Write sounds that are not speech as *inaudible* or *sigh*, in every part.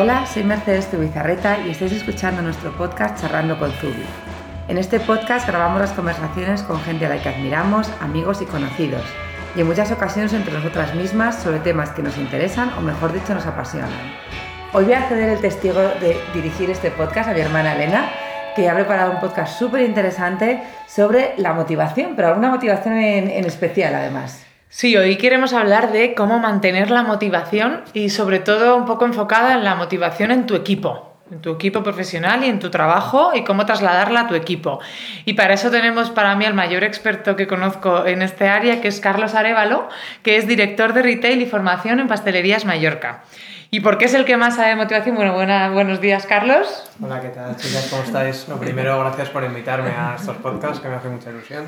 Hola, soy Mercedes Tubizarreta y estáis escuchando nuestro podcast Charlando con Zubi. En este podcast grabamos las conversaciones con gente a la que admiramos, amigos y conocidos, y en muchas ocasiones entre nosotras mismas sobre temas que nos interesan o mejor dicho nos apasionan. Hoy voy a ceder el testigo de dirigir este podcast a mi hermana Elena, que ha preparado un podcast súper interesante sobre la motivación, pero una motivación en, en especial además. Sí, hoy queremos hablar de cómo mantener la motivación y sobre todo un poco enfocada en la motivación en tu equipo, en tu equipo profesional y en tu trabajo y cómo trasladarla a tu equipo. Y para eso tenemos para mí al mayor experto que conozco en este área, que es Carlos Arevalo, que es director de retail y formación en Pastelerías Mallorca. ¿Y por qué es el que más sabe de motivación? Bueno, buena, buenos días, Carlos. Hola, ¿qué tal, chicas? ¿Cómo estáis? Lo primero, gracias por invitarme a estos podcasts, que me hace mucha ilusión.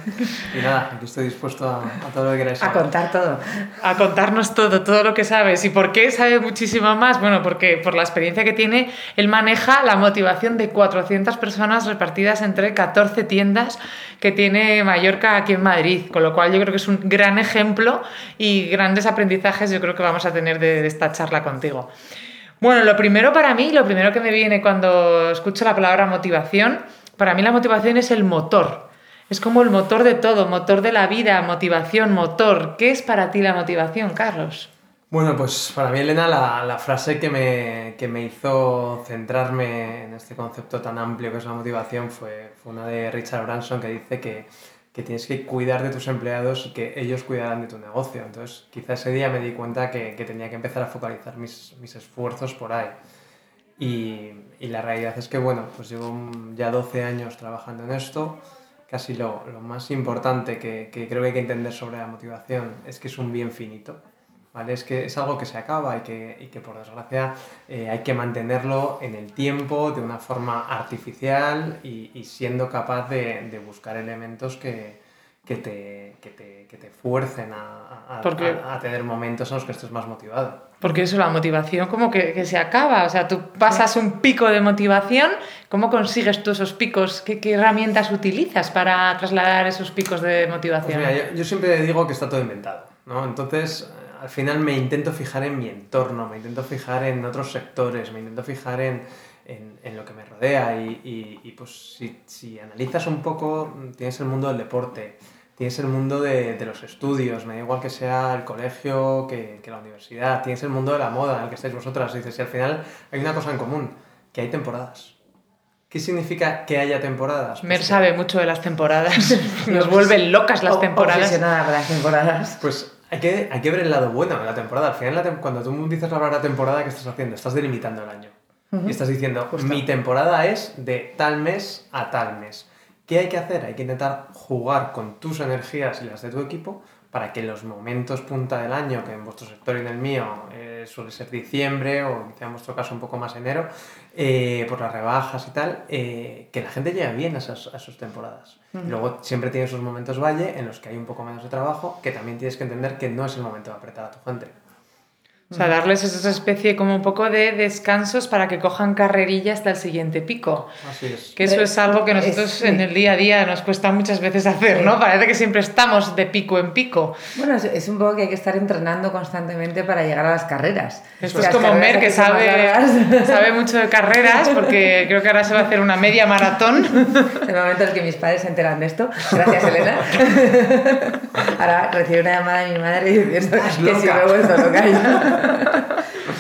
Y nada, aquí estoy dispuesto a, a todo lo que queráis saber. A contar todo. A contarnos todo, todo lo que sabes. ¿Y por qué sabe muchísimo más? Bueno, porque por la experiencia que tiene, él maneja la motivación de 400 personas repartidas entre 14 tiendas que tiene Mallorca aquí en Madrid. Con lo cual yo creo que es un gran ejemplo y grandes aprendizajes yo creo que vamos a tener de, de esta charla contigo. Bueno, lo primero para mí, lo primero que me viene cuando escucho la palabra motivación, para mí la motivación es el motor. Es como el motor de todo, motor de la vida, motivación, motor. ¿Qué es para ti la motivación, Carlos? Bueno, pues para mí, Elena, la, frase que me, que me, hizo centrarme en este concepto tan amplio que es la motivación fue una de Richard Branson que dice que que tienes que cuidar de tus empleados y que ellos cuidarán de tu negocio. Entonces, quizá ese día me di cuenta que, que tenía que empezar a focalizar mis, mis esfuerzos por ahí. Y, y, la realidad es que, bueno, pues llevo ya 12 años trabajando en esto. Casi lo, lo más importante que, que, creo que hay que entender sobre la motivación es que es un bien finito. ¿Vale? Es que es algo que se acaba y que, y que por desgracia eh, hay que mantenerlo en el tiempo de una forma artificial y, y siendo capaz de, de, buscar elementos que, que, te, que, te, que te fuercen a, a, Porque, a, a, tener momentos en los que estés más motivado. Porque eso, la motivación como que, que se acaba, o sea, tú pasas un pico de motivación, ¿cómo consigues tú esos picos? ¿Qué, qué herramientas utilizas para trasladar esos picos de motivación? Pues mira, yo, yo siempre digo que está todo inventado, ¿no? Entonces al final me intento fijar en mi entorno, me intento fijar en otros sectores, me intento fijar en, en, en lo que me rodea y, y, y pues si, si, analizas un poco, tienes el mundo del deporte, tienes el mundo de, de, los estudios, me da igual que sea el colegio que, que, la universidad, tienes el mundo de la moda en el que estáis vosotras, y dices, y al final hay una cosa en común, que hay temporadas. ¿Qué significa que haya temporadas? Pues Mer sabe mucho de las temporadas. *laughs* Nos vuelven locas las temporadas. Obsesionada con las temporadas. Pues hay que, hay que ver el lado bueno de la temporada. Al final, la cuando tú dices la palabra temporada, ¿qué estás haciendo? Estás delimitando el año. Uh -huh. Y estás diciendo, Justo. mi temporada es de tal mes a tal mes. ¿Qué hay que hacer? Hay que intentar jugar con tus energías y las de tu equipo para que los momentos punta del año, que en vuestro sector y en el mío eh, suele ser diciembre o quizá en vuestro caso un poco más enero, eh, por las rebajas y tal, eh, que la gente llegue bien a esas, a esas temporadas. Uh -huh. Luego siempre tienes sus momentos valle en los que hay un poco menos de trabajo, que también tienes que entender que no es el momento de apretar a tu gente. O sea, darles esa especie como un poco de descansos para que cojan carrerilla hasta el siguiente pico. Así es. Que eso es algo que nosotros es, en el día a día nos cuesta muchas veces hacer, ¿no? Parece que siempre estamos de pico en pico. Bueno, es, un poco que hay que estar entrenando constantemente para llegar a las carreras. Esto es como Mer, que sabe, *laughs* sabe mucho de carreras, porque creo que ahora se va a hacer una media maratón. *laughs* el momento en que mis padres se enteran de esto. Gracias, Elena. *laughs* ahora recibo una llamada de mi madre diciendo que si me he vuelto loca.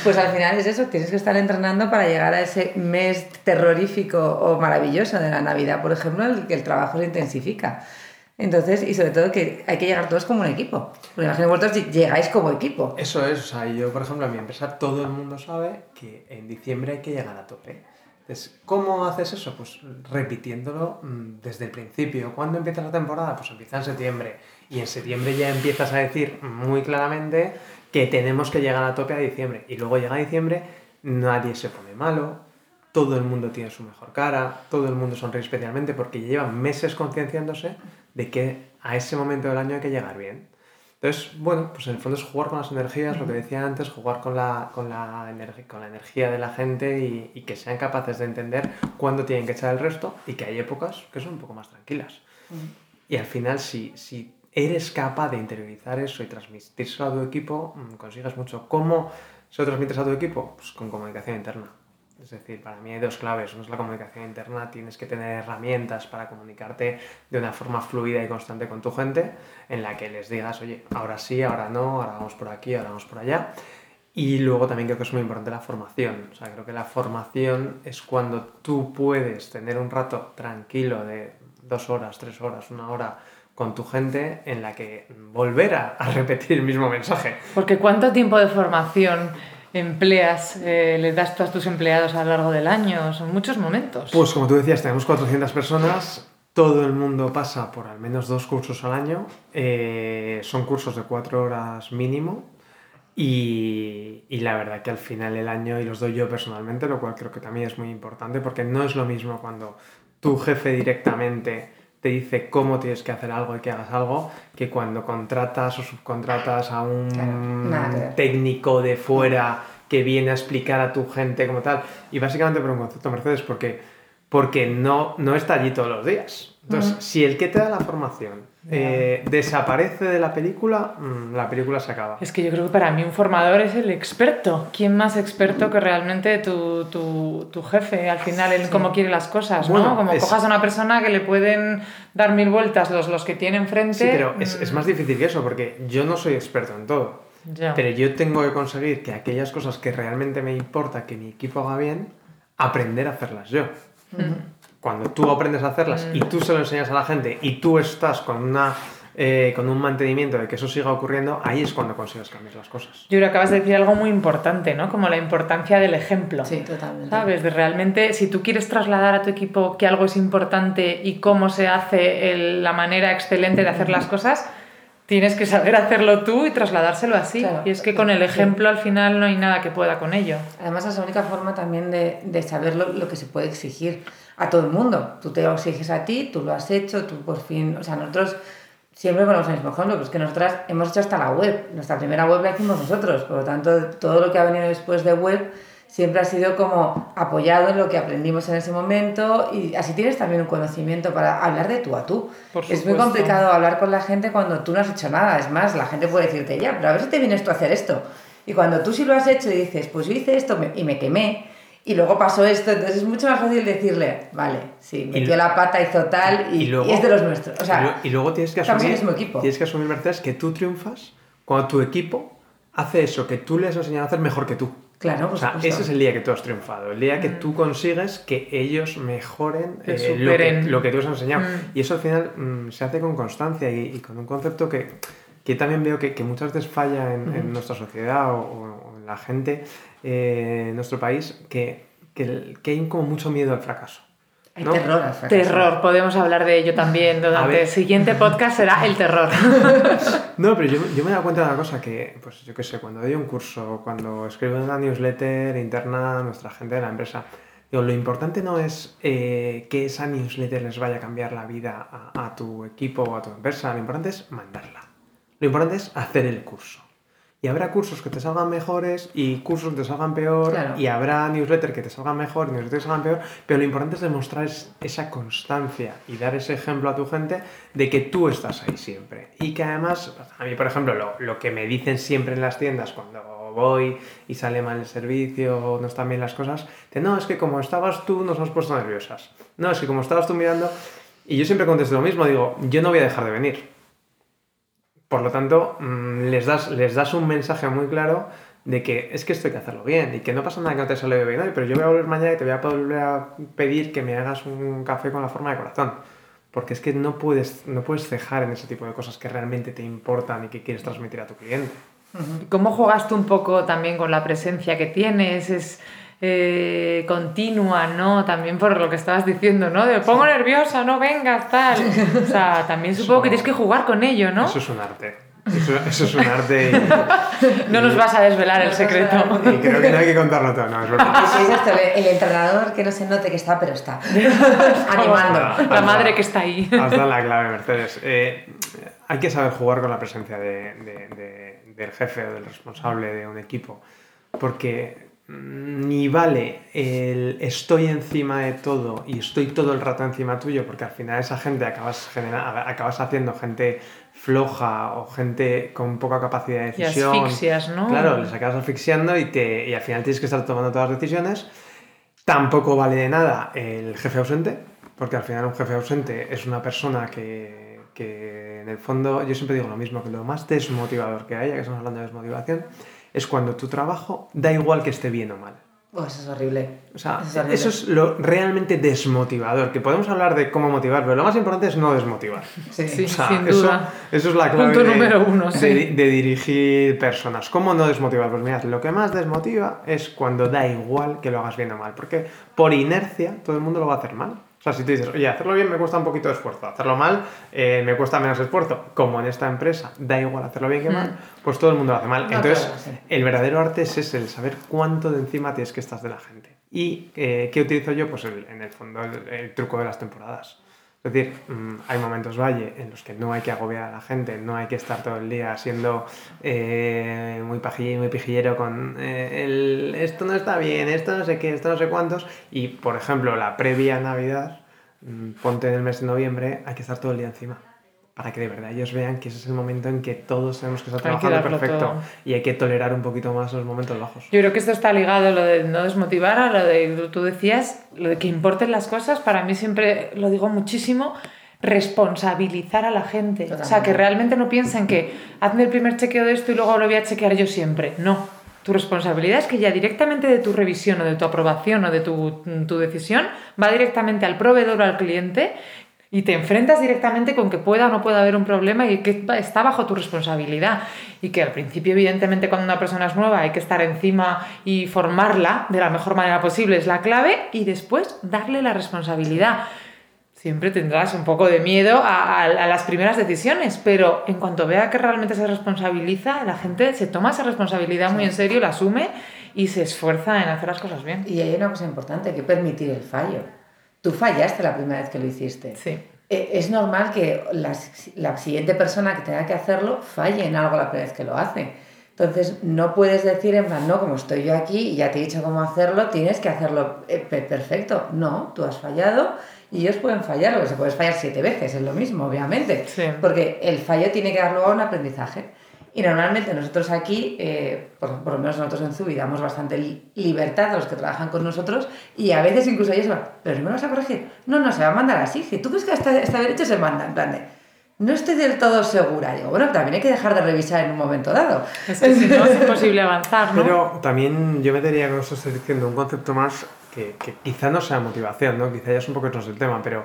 Pues al final es eso, tienes que estar entrenando para llegar a ese mes terrorífico o maravilloso de la Navidad, por ejemplo, el que el trabajo se intensifica. Entonces, y sobre todo que hay que llegar todos como un equipo. Porque imagino vosotros llegáis como equipo. Eso es, o sea, yo, por ejemplo, en mi empresa todo el mundo sabe que en diciembre hay que llegar a tope. Entonces, ¿cómo haces eso? Pues repitiéndolo mm, desde el principio. ¿Cuándo empieza la temporada? Pues empieza en septiembre. Y en septiembre ya empiezas a decir muy claramente que tenemos que llegar a tope a diciembre. Y luego llega diciembre, nadie se pone malo, todo el mundo tiene su mejor cara, todo el mundo sonríe especialmente porque llevan meses concienciándose de que a ese momento del año hay que llegar bien. Entonces, bueno, pues en el fondo es jugar con las energías, lo que decía antes, jugar con la, con la, con la energía de la gente y, y, que sean capaces de entender cuándo tienen que echar el resto y que hay épocas que son un poco más tranquilas. Y al final, si, si eres capaz de interiorizar eso y transmitírselo a tu equipo, consigues mucho. ¿Cómo se lo transmites a tu equipo? Pues con comunicación interna. Es decir, para mí hay dos claves. Una es la comunicación interna, tienes que tener herramientas para comunicarte de una forma fluida y constante con tu gente, en la que les digas, oye, ahora sí, ahora no, ahora vamos por aquí, ahora vamos por allá. Y luego también creo que es muy importante la formación. O sea, creo que la formación es cuando tú puedes tener un rato tranquilo de dos horas, tres horas, una hora con tu gente en la que volver a, a repetir el mismo mensaje. Porque ¿cuánto tiempo de formación empleas, eh, le das tú a tus empleados a lo largo del año? Son muchos momentos. Pues como tú decías, tenemos 400 personas, todo el mundo pasa por al menos dos cursos al año, eh, son cursos de cuatro horas mínimo y, y, la verdad que al final el año, y los doy yo personalmente, lo cual creo que también es muy importante porque no es lo mismo cuando tu jefe directamente te dice cómo tienes que hacer algo y que hagas algo, que cuando contratas o subcontratas a un Claro, técnico de fuera que viene a explicar a tu gente como tal. Y básicamente por un concepto Mercedes, porque, porque no, no está allí todos los días. Entonces, si el que te da la formación eh, desaparece de la película, mm, la película se acaba. Es que yo creo que para mí un formador es el experto. ¿Quién más experto que realmente tu, tu, tu jefe al final en cómo quiere las cosas? Bueno, ¿no? Como es- cojas a una persona que le pueden dar mil vueltas los, los que tiene enfrente. Sí, pero es, mm, es más difícil que eso, porque yo no soy experto en todo. ya. Pero yo tengo que conseguir que aquellas cosas que realmente me importa que mi equipo haga bien, aprender a hacerlas yo. Cuando tú aprendes a hacerlas y tú se lo enseñas a la gente y tú estás con, una, eh, con un mantenimiento de que eso siga ocurriendo, ahí es cuando consigues cambiar las cosas. Yo creo que acabas de decir algo muy importante, ¿no? Como la importancia del ejemplo. Sí, totalmente. ¿Sabes? De realmente, si tú quieres trasladar a tu equipo que algo es importante y cómo se hace el- la manera excelente de hacer las cosas, tienes que saber hacerlo tú y trasladárselo así. Claro. Y es que con el ejemplo al final no hay nada que pueda con ello. Además, es la única forma también de, de saber lo, lo que se puede exigir a todo el mundo. Tú te lo exiges a ti, tú lo has hecho, tú por fin. O sea, nosotros siempre ponemos el mismo ejemplo, pero es que nosotras hemos hecho hasta la web. Nuestra primera web la hicimos nosotros, por lo tanto, todo lo que ha venido después de web siempre ha sido como apoyado en lo que aprendimos en ese momento y así tienes también un conocimiento para hablar de tú a tú. Es muy complicado hablar con la gente cuando tú no has hecho nada. Es más, la gente puede decirte, ya, pero a ver si te vienes tú a hacer esto. Y cuando tú sí lo has hecho y dices, pues yo hice esto y me quemé, y luego pasó esto, entonces es mucho más fácil decirle, vale, sí, metió Y- la pata, hizo tal y, y es de los nuestros. O y, sea, y luego tienes que asumir, el mismo equipo. tienes que asumir, Mercedes, que tú triunfas cuando tu equipo hace eso que tú le has enseñado a hacer mejor que tú. Claro, O sea, ese es el día que tú has triunfado, el día que tú consigues que ellos mejoren Que eh, lo, que, lo que tú has enseñado. Mm. Y eso al final mm, se hace con constancia y, y con un concepto que, que también veo que, que muchas veces falla en, en nuestra sociedad o, o en la gente eh, en nuestro país, que, que hay como mucho miedo al fracaso. Hay ¿no? terror al fracaso. Terror, podemos hablar de ello también. Durante el siguiente podcast será el terror. *laughs* No, pero yo, yo me he dado cuenta de una cosa que, pues yo qué sé, cuando doy un curso, cuando escribo una newsletter interna a nuestra gente de la empresa, digo, lo importante no es eh, que esa newsletter les vaya a cambiar la vida a, a tu equipo o a tu empresa, lo importante es mandarla. Lo importante es hacer el curso. Y habrá cursos que te salgan mejores y cursos que te salgan peor Claro. y habrá newsletter que te salgan mejor y newsletter que te salgan peor, pero lo importante es demostrar es- esa constancia y dar ese ejemplo a tu gente de que tú estás ahí siempre. Y que además, a mí por ejemplo, lo, lo que me dicen siempre en las tiendas cuando voy y sale mal el servicio o no están bien las cosas, de no, es que como estabas tú nos hemos puesto nerviosas. No, es que como estabas tú mirando, y yo siempre contesto lo mismo, digo, yo no voy a dejar de venir. Por lo tanto, mm, les das, les das un mensaje muy claro de que es que esto hay que hacerlo bien y que no pasa nada que no te sale bien hoy, pero yo voy a volver mañana y te voy a volver a pedir que me hagas un café con la forma de corazón. Porque es que no puedes, no puedes cejar en ese tipo de cosas que realmente te importan y que quieres transmitir a tu cliente. ¿Cómo juegas tú un poco también con la presencia que tienes? Es eh, continua, ¿no? También por lo que estabas diciendo, ¿no? De pongo nerviosa, no vengas, tal. O sea, también supongo que tienes que jugar con ello, ¿no? Eso es un arte. Eso, eso es un arte y, *laughs* No nos vas a desvelar el secreto. y creo que no hay que contarlo todo. No, es verdad. Sí, es esto, el, entrenador que no se note que está, pero está. *laughs* Animando. La madre que está ahí. Has dado la clave, Mercedes. Eh, hay que saber jugar con la presencia de- de- de- del jefe o del responsable de un equipo. Porque ni vale el estoy encima de todo y estoy todo el rato encima tuyo, porque al final esa gente acabas, genera- acabas haciendo gente floja o gente con poca capacidad de Y decisión. asfixias, ¿no? Claro, les acabas asfixiando y, te, y al final tienes que estar tomando todas las decisiones. Tampoco vale de nada el jefe ausente, porque al final un jefe ausente es una persona que, que en el fondo, yo siempre digo lo mismo, que lo más desmotivador que haya, que estamos hablando de desmotivación, es cuando tu trabajo da igual que esté bien o mal. Oh, eso es horrible. O sea, Eso es horrible. eso es lo realmente desmotivador, que podemos hablar de cómo motivar, pero lo más importante es no desmotivar. Sí. Sí. O sea, sin eso, duda. eso es la clave Punto de, número uno, de- de dirigir personas. ¿Cómo no desmotivar? Pues mirad, lo que más desmotiva es cuando da igual que lo hagas bien o mal, porque por inercia todo el mundo lo va a hacer mal. O sea, si tú dices, oye, hacerlo bien me cuesta un poquito de esfuerzo, hacerlo mal eh, me cuesta menos esfuerzo, como en esta empresa da igual hacerlo bien que mal, pues todo el mundo lo hace mal. No, Entonces, claro, sí. el verdadero arte es ese, el saber cuánto de encima tienes que estar de la gente. ¿Y eh, qué utilizo yo? Pues el- en el fondo el, el truco de las temporadas. Es decir, mm, hay momentos valle en los que no hay que agobiar a la gente, no hay que estar todo el día siendo eh, muy pajillero, muy pijillero con eh, el esto no está bien, esto no sé qué, esto no sé cuántos. Y, por ejemplo, la previa Navidad, mm, ponte en el mes de noviembre, hay que estar todo el día encima. Para que de verdad ellos vean que ese es el momento en que todos tenemos que estar Hay que trabajando perfecto todo. y hay que tolerar un poquito más los momentos bajos. Yo creo que esto está ligado, lo de no desmotivar, a lo de, tú decías, lo de que importen las cosas, para mí siempre lo digo muchísimo, responsabilizar a la gente. O sea, que realmente no piensen que hazme el primer chequeo de esto y luego lo voy a chequear yo siempre. No. Tu responsabilidad es que ya directamente de tu revisión o de tu aprobación o de tu, tu decisión va directamente al proveedor o al cliente y te enfrentas directamente con que pueda o no pueda haber un problema y que está bajo tu responsabilidad. Y que al principio, evidentemente, cuando una persona es nueva hay que estar encima y formarla de la mejor manera posible, es la clave, y después darle la responsabilidad. Siempre tendrás un poco de miedo a, las primeras decisiones, pero en cuanto vea que realmente se responsabiliza, la gente se toma esa responsabilidad muy en serio, la asume y se esfuerza en hacer las cosas bien. Y hay una cosa importante, que permitir el fallo. Tú fallaste la primera vez que lo hiciste. Sí. Eh, Es normal que la, la siguiente persona que tenga que hacerlo falle en algo la primera vez que lo hace. Entonces, no puedes decir en plan, no, como estoy yo aquí y ya te he dicho cómo hacerlo, tienes que hacerlo eh, pe- perfecto. No, tú has fallado y ellos pueden fallar, que se puede fallar siete veces, es lo mismo, obviamente. Sí. Porque el fallo tiene que dar luego a un aprendizaje. Y normalmente nosotros aquí, eh, por, por lo menos nosotros en Zubi, damos bastante li- libertad a los que trabajan con nosotros y a veces incluso ellos van, pero no me vas a corregir. No, no, se va a mandar así. Si tú crees que está, está bien hecho, se manda. En plan de, no estoy del todo segura. Digo, bueno, también hay que dejar de revisar en un momento dado. Es que si no es imposible avanzar, ¿no? Pero también yo metería con esto estoy diciendo un concepto más que, que quizá no sea motivación, ¿no? Quizá ya es un poco otro el tema, pero,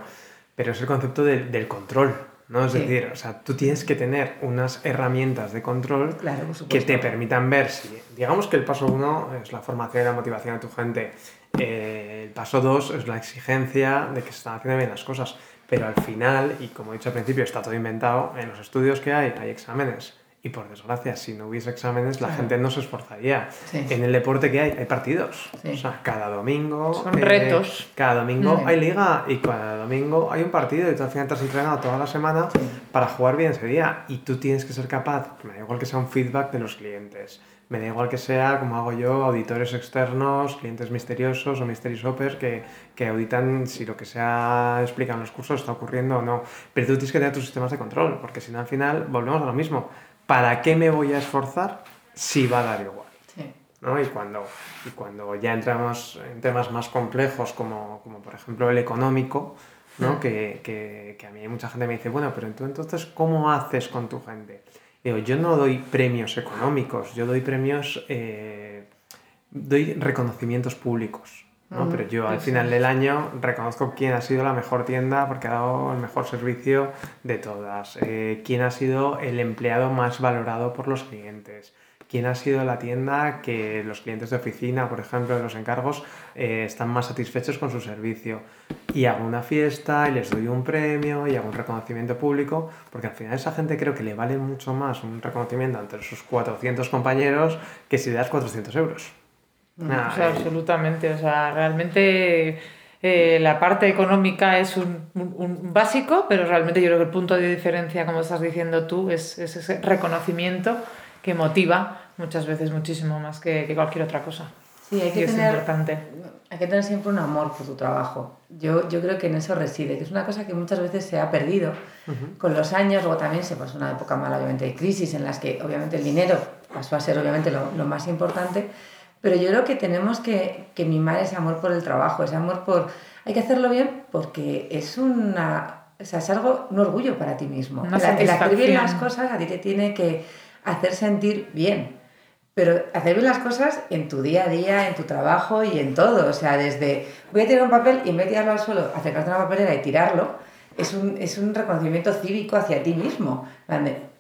pero es el concepto del- del control, ¿no? Es Sí. decir, o sea, tú tienes que tener unas herramientas de control Claro, que te permitan ver si, digamos que el paso uno es la formación y la motivación de tu gente, eh, el paso dos es la exigencia de que se están haciendo bien las cosas, pero al final, y como he dicho al principio, está todo inventado, en los estudios que hay hay exámenes. Y por desgracia, si no hubiese exámenes, la Claro. gente no se esforzaría. Sí. En el deporte que hay, hay partidos. Sí. O sea, cada domingo. Son retos. Cada domingo Mm. hay liga y cada domingo hay un partido y tú al final te has entrenado toda la semana Sí. para jugar bien ese día. Y tú tienes que ser capaz, me da igual que sea un feedback de los clientes, me da igual que sea, como hago yo, auditores externos, clientes misteriosos o mystery shoppers que, que auditan si lo que sea explican los cursos está ocurriendo o no. Pero tú tienes que tener tus sistemas de control, porque si no al final volvemos a lo mismo. ¿Para qué me voy a esforzar si va a dar igual? Sí. ¿no? Y cuando, y cuando ya entramos en temas más complejos, como, como por ejemplo el económico, ¿no? Que, que, que a mí mucha gente me dice, bueno, pero tú entonces, ¿cómo haces con tu gente? Digo, yo no doy premios económicos, yo doy premios, eh, doy reconocimientos públicos. ¿No? Mm, Pero yo al final del año reconozco quién ha sido la mejor tienda porque ha dado el mejor servicio de todas, eh, quién ha sido el empleado más valorado por los clientes, quién ha sido la tienda que los clientes de oficina, por ejemplo, de los encargos, eh, están más satisfechos con su servicio. Y hago una fiesta y les doy un premio y hago un reconocimiento público, porque al final esa gente creo que le vale mucho más un reconocimiento entre sus 400 compañeros que si le das 400 euros. Nah, O sea, eh, absolutamente. O sea, realmente eh, la parte económica es un, un- un básico, pero realmente yo creo que el punto de diferencia, como estás diciendo tú, es, es ese reconocimiento que motiva muchas veces muchísimo más que, que cualquier otra cosa. Sí, hay Y que es tener importante. hay que tener siempre un amor por tu trabajo. Yo, yo creo que en eso reside, que es una cosa que muchas veces se ha perdido con los años. Luego también se pasó una época mala, obviamente, de crisis en las que obviamente el dinero pasó a ser obviamente lo, lo más importante. Pero yo creo que tenemos que, que mimar ese amor por el trabajo, ese amor por... Hay que hacerlo bien porque es una... O sea, es algo, un orgullo para ti mismo. Una el, el hacer bien las cosas a ti te tiene que hacer sentir bien. Pero hacer bien las cosas en tu día a día, en tu trabajo y en todo. O sea, desde voy a tirar un papel y en vez de tirarlo al suelo, acercarte a una papelera y tirarlo, es un, es un reconocimiento cívico hacia ti mismo.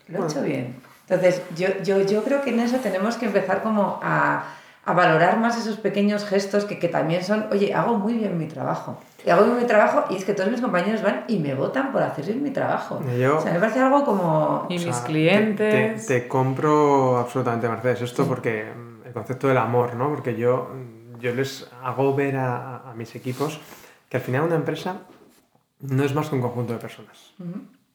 Lo he hecho bien. Entonces, yo, yo, yo creo que en eso tenemos que empezar como a, a valorar más esos pequeños gestos que, que también son, oye, hago muy bien mi trabajo. Y hago bien mi trabajo y es que todos mis compañeros van y me votan por hacer bien mi trabajo. Yo- o sea, me parece algo como... Y O sea, mis te- clientes. Te, te compro absolutamente, Mercedes, esto porque mm, el concepto del amor, ¿no? Porque yo, mm, yo les hago ver a, a mis equipos que al final una empresa no es más que un conjunto de personas.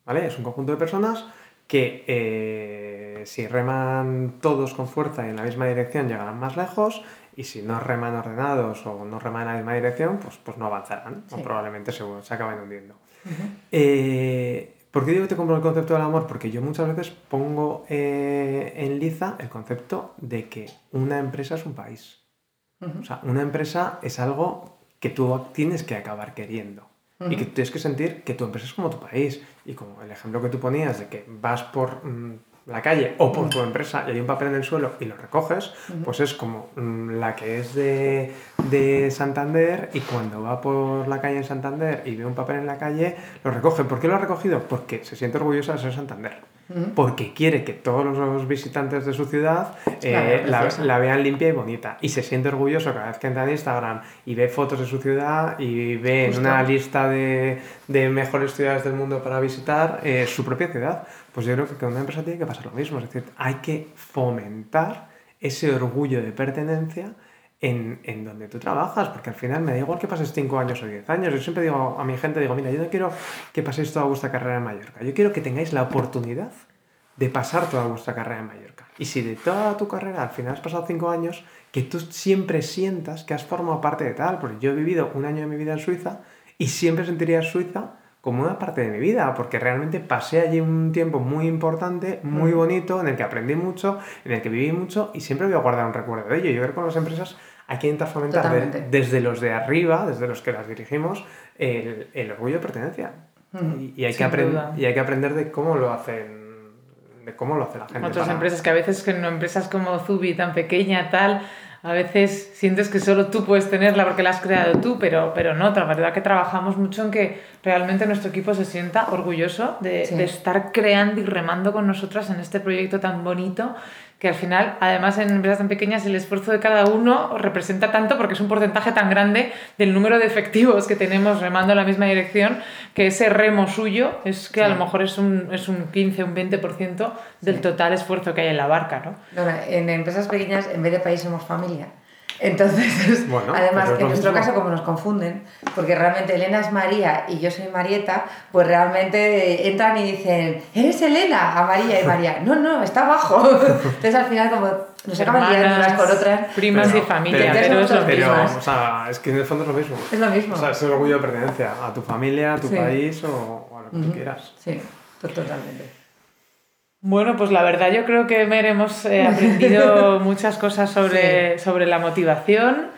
¿vale? Es un conjunto de personas que eh, si reman todos con fuerza y en la misma dirección llegarán más lejos y si no reman ordenados o no reman en la misma dirección, pues, pues no avanzarán o probablemente se, se acaben hundiendo. Eh, ¿Por qué digo que te compro el concepto del amor? Porque yo muchas veces pongo eh, en liza el concepto de que una empresa es un país. O sea, una empresa es algo que tú tienes que acabar queriendo. Y que tienes que sentir que tu empresa es como tu país. Y como el ejemplo que tú ponías de que vas por mm, la calle o por tu empresa y hay un papel en el suelo y lo recoges, pues es como mm, la que es de, de Santander y cuando va por la calle en Santander y ve un papel en la calle, lo recoge. ¿Por qué lo ha recogido? Porque se siente orgullosa de ser Santander. Porque quiere que todos los visitantes de su ciudad eh, La vean la, vean limpia y bonita. Y se siente orgulloso cada vez que entra en Instagram y ve fotos de su ciudad y ve en Justo. una lista de, de mejores ciudades del mundo para visitar eh, su propia ciudad. Pues yo creo que con una empresa tiene que pasar lo mismo. Es decir, hay que fomentar ese orgullo de pertenencia en, en donde tú trabajas, porque al final me da igual que pases 5 años o 10 años. Yo siempre digo a mi gente, digo, mira, yo no quiero que paséis toda vuestra carrera en Mallorca, yo quiero que tengáis la oportunidad de pasar toda vuestra carrera en Mallorca. Y si de toda tu carrera al final has pasado 5 años, que tú siempre sientas que has formado parte de tal, porque yo he vivido un año de mi vida en Suiza y siempre sentiría Suiza como una parte de mi vida, porque realmente pasé allí un tiempo muy importante, muy bonito, en el que aprendí mucho, en el que viví mucho y siempre voy a guardar un recuerdo de ello. Yo creo que con las empresas hay que intentar fomentar de- desde los de arriba, desde los que las dirigimos, el, el orgullo de pertenencia. Y, y hay que y hay que aprender de cómo lo hacen, de cómo lo hace la gente. Otras para- empresas que a veces, que en empresas como Zubi, tan pequeña, tal, a veces sientes que solo tú puedes tenerla porque la has creado tú, pero, pero no, la verdad que trabajamos mucho en que realmente nuestro equipo se sienta orgulloso de, Sí. de estar creando y remando con nosotras en este proyecto tan bonito que al final, además en empresas tan pequeñas, el esfuerzo de cada uno representa tanto porque es un porcentaje tan grande del número de efectivos que tenemos remando en la misma dirección, que ese remo suyo es que a lo mejor es un, es un 15, un 20% del total esfuerzo que hay en la barca, ¿no? En empresas pequeñas, en vez de país, somos familia. Entonces, *laughs* Bueno, además, en nuestro mismo. caso, como nos confunden, porque realmente Elena es María y yo soy Marieta, pues realmente entran y dicen, ¿eres Elena? A María y María, no, no, está abajo. *laughs* Entonces, al final, como nos acaban liando unas por otras, primas Pero- y familia, pero- pero, es lo Pero, mismo. o sea, es que en el fondo es lo mismo. es lo mismo. O sea, es el orgullo de pertenencia a tu familia, a tu Sí. país o, o a lo que tú quieras. Sí, to- totalmente. Bueno, pues la verdad yo creo que Mer hemos eh, aprendido *laughs* muchas cosas sobre, sobre la motivación.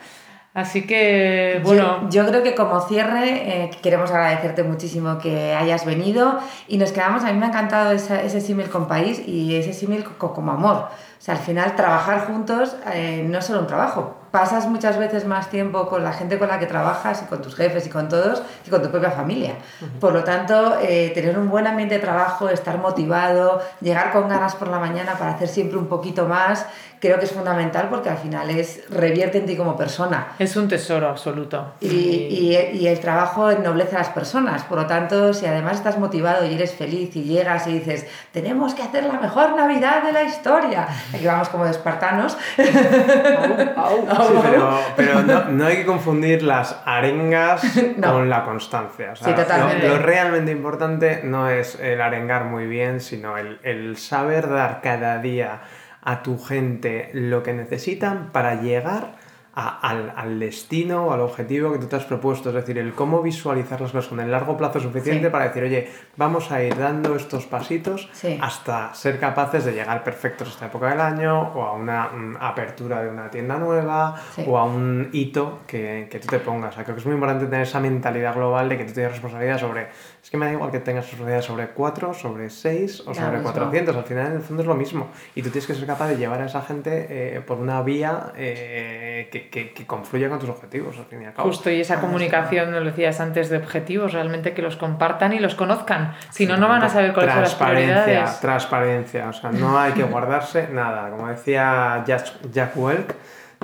Así que, bueno, Yo, yo creo que como cierre eh, queremos agradecerte muchísimo que hayas venido y nos quedamos, a mí me ha encantado esa- ese símil con país y ese símil co- como amor. O sea, al final trabajar juntos eh, no es solo un trabajo, pasas muchas veces más tiempo con la gente con la que trabajas y con tus jefes y con todos que con tu propia familia. Por lo tanto, eh, tener un buen ambiente de trabajo, estar motivado, llegar con ganas por la mañana para hacer siempre un poquito más, creo que es fundamental porque al final es revierte en ti como persona. es un tesoro absoluto. Y, y- y el trabajo ennoblece a las personas. Por lo tanto, si además estás motivado y eres feliz y llegas y dices, tenemos que hacer la mejor Navidad de la historia, *laughs* aquí vamos como de espartanos. Sí, pero, pero no, no hay que confundir las arengas *laughs* No. con la constancia. O sea, Sí, totalmente. Lo, lo realmente importante no es el arengar muy bien, sino el, el saber dar cada día a tu gente lo que necesitan para llegar al, al, destino o al objetivo que tú te has propuesto. Es decir, el cómo visualizar las cosas con el largo plazo suficiente para decir, oye, vamos a ir dando estos pasitos hasta ser capaces de llegar perfectos a esta época del año o a una apertura de una tienda nueva o a un hito que, que, tú te pongas. creo que es muy importante tener esa mentalidad global de que tú tienes responsabilidad sobre, es que me da igual que tengas responsabilidad sobre 4, sobre 6 o sobre 400, al final en el fondo es lo mismo. Y tú tienes que ser capaz de llevar a esa gente eh, por una vía eh, que, que, que, confluya con tus objetivos, al fin y al cabo. Justo, y esa comunicación, lo decías antes, de objetivos, realmente que los compartan y los conozcan. Si no, no van a saber cuáles son las prioridades. Transparencia, o sea, no hay que guardarse *laughs* nada. Como decía Jack, Welk,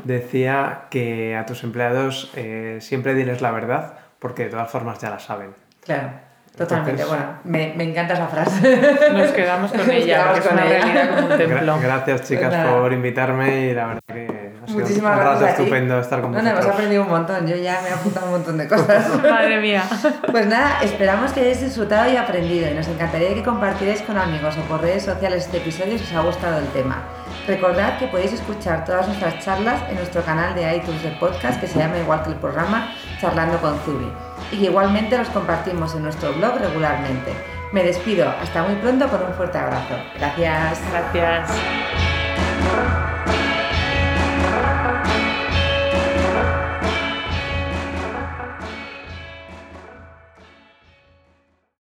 decía que a tus empleados eh, siempre diles la verdad, porque de todas formas ya la saben. Claro. Totalmente, bueno, me, me, encanta esa frase. Nos quedamos con *laughs* ella, porque es una realidad como un templo. Gracias, chicas, pues por invitarme y la verdad que sido Muchísimas un rato estupendo estar con vosotros. No, hemos aprendido un montón, yo ya me he apuntado un montón de cosas. *laughs* Madre mía. Pues nada, esperamos que hayáis disfrutado y aprendido y nos encantaría que compartierais con amigos o por redes sociales este episodio si os ha gustado el tema. Recordad que podéis escuchar todas nuestras charlas en nuestro canal de iTunes de podcast que se llama igual que el programa Charlando con Zubi y igualmente los compartimos en nuestro blog regularmente. Me despido, hasta muy pronto con un fuerte abrazo. Gracias. Gracias.